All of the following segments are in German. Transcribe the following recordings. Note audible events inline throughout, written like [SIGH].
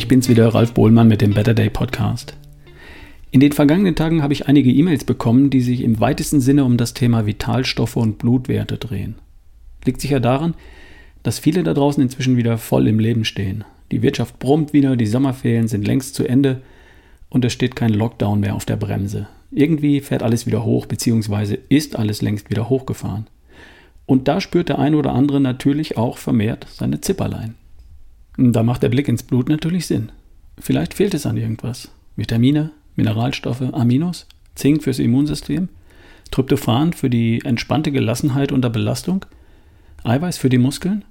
ich bin's wieder, Ralf Bohlmann mit dem Better Day Podcast. In den vergangenen Tagen habe ich einige E-Mails bekommen, die sich im weitesten Sinne um das Thema Vitalstoffe und Blutwerte drehen. Liegt sicher daran, dass viele da draußen inzwischen wieder voll im Leben stehen. Die Wirtschaft brummt wieder, die Sommerferien sind längst zu Ende und es steht kein Lockdown mehr auf der Bremse. Irgendwie fährt alles wieder hoch, beziehungsweise ist alles längst wieder hochgefahren. Und da spürt der eine oder andere natürlich auch vermehrt seine Zipperlein. Da macht der Blick ins Blut natürlich Sinn. Vielleicht fehlt es an irgendwas. Vitamine, Mineralstoffe, Aminos, Zink fürs Immunsystem, Tryptophan für die entspannte Gelassenheit unter Belastung, Eiweiß für die Muskeln.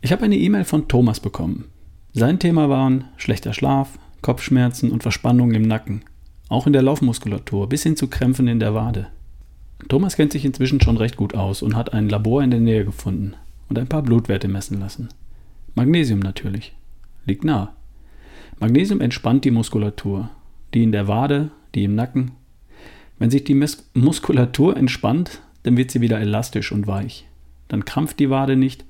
Ich habe eine E-Mail von Thomas bekommen. Sein Thema waren schlechter Schlaf, Kopfschmerzen und Verspannungen im Nacken, auch in der Laufmuskulatur bis hin zu Krämpfen in der Wade. Thomas kennt sich inzwischen schon recht gut aus und hat ein Labor in der Nähe gefunden und ein paar Blutwerte messen lassen. Magnesium natürlich. Liegt nah. Magnesium entspannt die Muskulatur, die in der Wade, die im Nacken. Wenn sich die Mus Muskulatur entspannt, dann wird sie wieder elastisch und weich. Dann krampft die Wade nicht,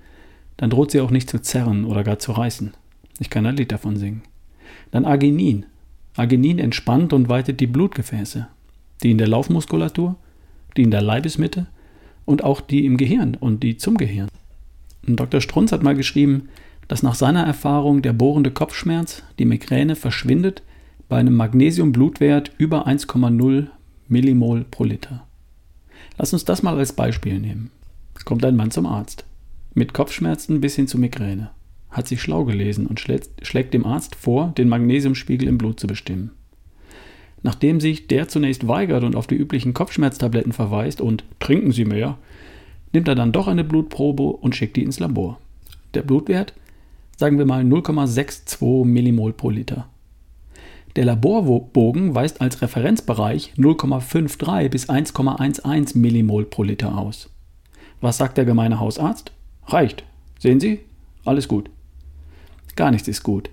dann droht sie auch nicht zu zerren oder gar zu reißen. Ich kann ein Lied davon singen. Dann Arginin. Arginin entspannt und weitet die Blutgefäße, die in der Laufmuskulatur, die in der Leibesmitte und auch die im Gehirn und die zum Gehirn. Und Dr. Strunz hat mal geschrieben, dass nach seiner Erfahrung der bohrende Kopfschmerz, die Migräne verschwindet bei einem Magnesiumblutwert über 1,0 Millimol pro Liter. Lass uns das mal als Beispiel nehmen. Kommt ein Mann zum Arzt. Mit Kopfschmerzen bis hin zu Migräne. Hat sich schlau gelesen und schlägt dem Arzt vor, den Magnesiumspiegel im Blut zu bestimmen. Nachdem sich der zunächst weigert und auf die üblichen Kopfschmerztabletten verweist und trinken Sie mehr, nimmt er dann doch eine Blutprobe und schickt die ins Labor. Der Blutwert sagen wir mal 0,62 Millimol pro Liter. Der Laborbogen weist als Referenzbereich 0,53 bis 1,11 Millimol pro Liter aus. Was sagt der gemeine Hausarzt? Reicht. Sehen Sie? Alles gut. Gar nichts ist gut.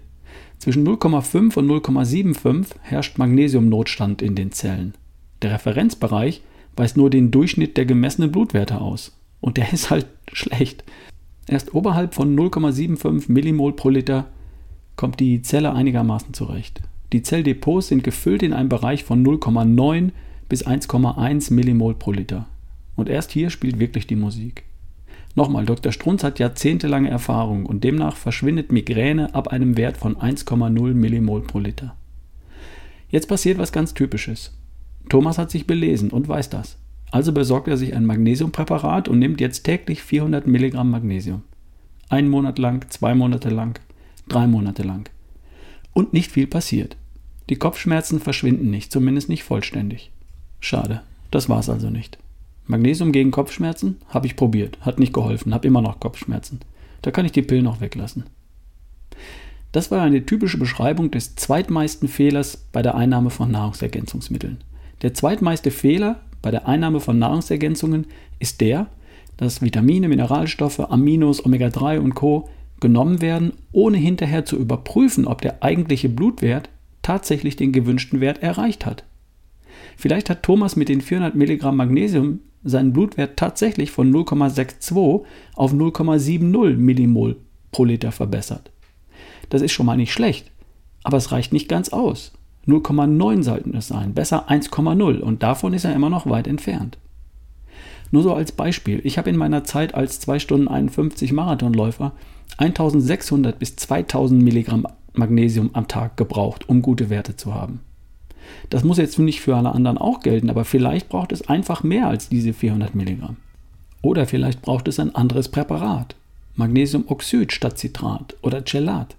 Zwischen 0,5 und 0,75 herrscht Magnesiumnotstand in den Zellen. Der Referenzbereich weist nur den Durchschnitt der gemessenen Blutwerte aus. Und der ist halt [LAUGHS] schlecht. Erst oberhalb von 0,75 Millimol pro Liter kommt die Zelle einigermaßen zurecht. Die Zelldepots sind gefüllt in einem Bereich von 0,9 bis 1,1 Millimol pro Liter. Und erst hier spielt wirklich die Musik. Nochmal, Dr. Strunz hat jahrzehntelange Erfahrung und demnach verschwindet Migräne ab einem Wert von 1,0 Millimol pro Liter. Jetzt passiert was ganz Typisches. Thomas hat sich belesen und weiß das. Also besorgt er sich ein Magnesiumpräparat und nimmt jetzt täglich 400 Milligramm Magnesium. Ein Monat lang, zwei Monate lang, drei Monate lang. Und nicht viel passiert. Die Kopfschmerzen verschwinden nicht, zumindest nicht vollständig. Schade, das war's also nicht. Magnesium gegen Kopfschmerzen habe ich probiert, hat nicht geholfen, habe immer noch Kopfschmerzen. Da kann ich die Pillen noch weglassen. Das war eine typische Beschreibung des zweitmeisten Fehlers bei der Einnahme von Nahrungsergänzungsmitteln. Der zweitmeiste Fehler bei der Einnahme von Nahrungsergänzungen ist der, dass Vitamine, Mineralstoffe, Aminos, Omega-3 und Co. genommen werden, ohne hinterher zu überprüfen, ob der eigentliche Blutwert tatsächlich den gewünschten Wert erreicht hat. Vielleicht hat Thomas mit den 400 Milligramm Magnesium seinen Blutwert tatsächlich von 0,62 auf 0,70 Millimol pro Liter verbessert. Das ist schon mal nicht schlecht, aber es reicht nicht ganz aus. 0,9 sollten es sein, besser 1,0 und davon ist er immer noch weit entfernt. Nur so als Beispiel, ich habe in meiner Zeit als 2 Stunden 51 Marathonläufer 1600 bis 2000 Milligramm Magnesium am Tag gebraucht, um gute Werte zu haben. Das muss jetzt nicht für alle anderen auch gelten, aber vielleicht braucht es einfach mehr als diese 400 Milligramm. Oder vielleicht braucht es ein anderes Präparat. Magnesiumoxid statt Citrat oder Gelat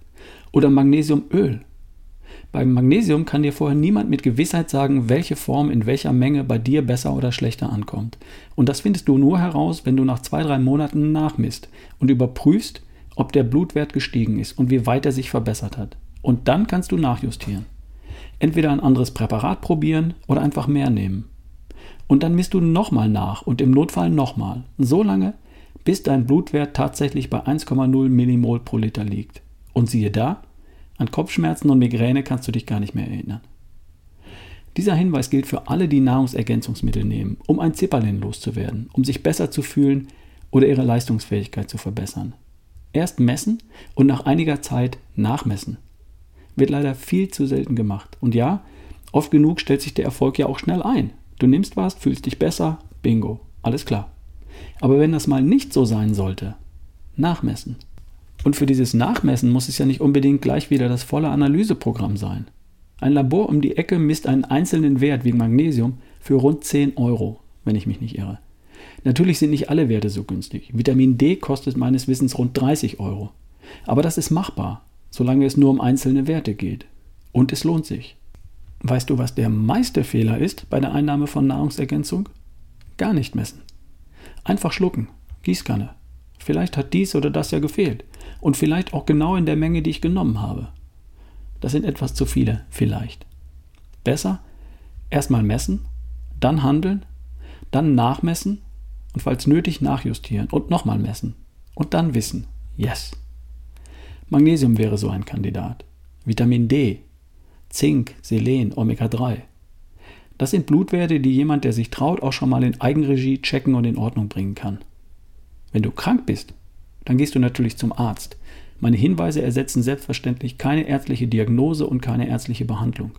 oder Magnesiumöl beim Magnesium kann dir vorher niemand mit Gewissheit sagen, welche Form in welcher Menge bei dir besser oder schlechter ankommt. Und das findest du nur heraus, wenn du nach zwei, drei Monaten nachmisst und überprüfst, ob der Blutwert gestiegen ist und wie weit er sich verbessert hat. Und dann kannst du nachjustieren. Entweder ein anderes Präparat probieren oder einfach mehr nehmen. Und dann misst du nochmal nach und im Notfall nochmal. So lange, bis dein Blutwert tatsächlich bei 1,0 Millimol pro Liter liegt. Und siehe da, an Kopfschmerzen und Migräne kannst du dich gar nicht mehr erinnern. Dieser Hinweis gilt für alle, die Nahrungsergänzungsmittel nehmen, um ein Zipperlein loszuwerden, um sich besser zu fühlen oder ihre Leistungsfähigkeit zu verbessern. Erst messen und nach einiger Zeit nachmessen. Wird leider viel zu selten gemacht. Und ja, oft genug stellt sich der Erfolg ja auch schnell ein. Du nimmst was, fühlst dich besser, bingo, alles klar. Aber wenn das mal nicht so sein sollte, nachmessen. Und für dieses Nachmessen muss es ja nicht unbedingt gleich wieder das volle Analyseprogramm sein. Ein Labor um die Ecke misst einen einzelnen Wert wie Magnesium für rund 10 Euro, wenn ich mich nicht irre. Natürlich sind nicht alle Werte so günstig. Vitamin D kostet meines Wissens rund 30 Euro. Aber das ist machbar, solange es nur um einzelne Werte geht. Und es lohnt sich. Weißt du, was der meiste Fehler ist bei der Einnahme von Nahrungsergänzung? Gar nicht messen. Einfach schlucken. Gießkanne. Vielleicht hat dies oder das ja gefehlt. Und vielleicht auch genau in der Menge, die ich genommen habe. Das sind etwas zu viele, vielleicht. Besser erstmal messen, dann handeln, dann nachmessen und falls nötig nachjustieren und nochmal messen und dann wissen. Yes. Magnesium wäre so ein Kandidat. Vitamin D, Zink, Selen, Omega-3. Das sind Blutwerte, die jemand, der sich traut, auch schon mal in Eigenregie checken und in Ordnung bringen kann. Wenn du krank bist, dann gehst du natürlich zum Arzt. Meine Hinweise ersetzen selbstverständlich keine ärztliche Diagnose und keine ärztliche Behandlung.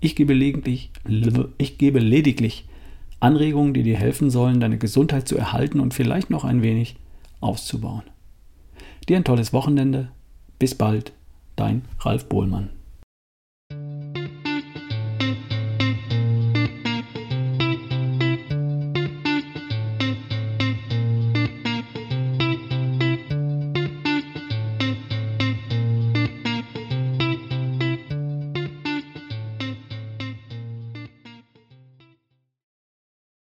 Ich gebe, lediglich, ich gebe lediglich Anregungen, die dir helfen sollen, deine Gesundheit zu erhalten und vielleicht noch ein wenig auszubauen. Dir ein tolles Wochenende. Bis bald, dein Ralf Bohlmann.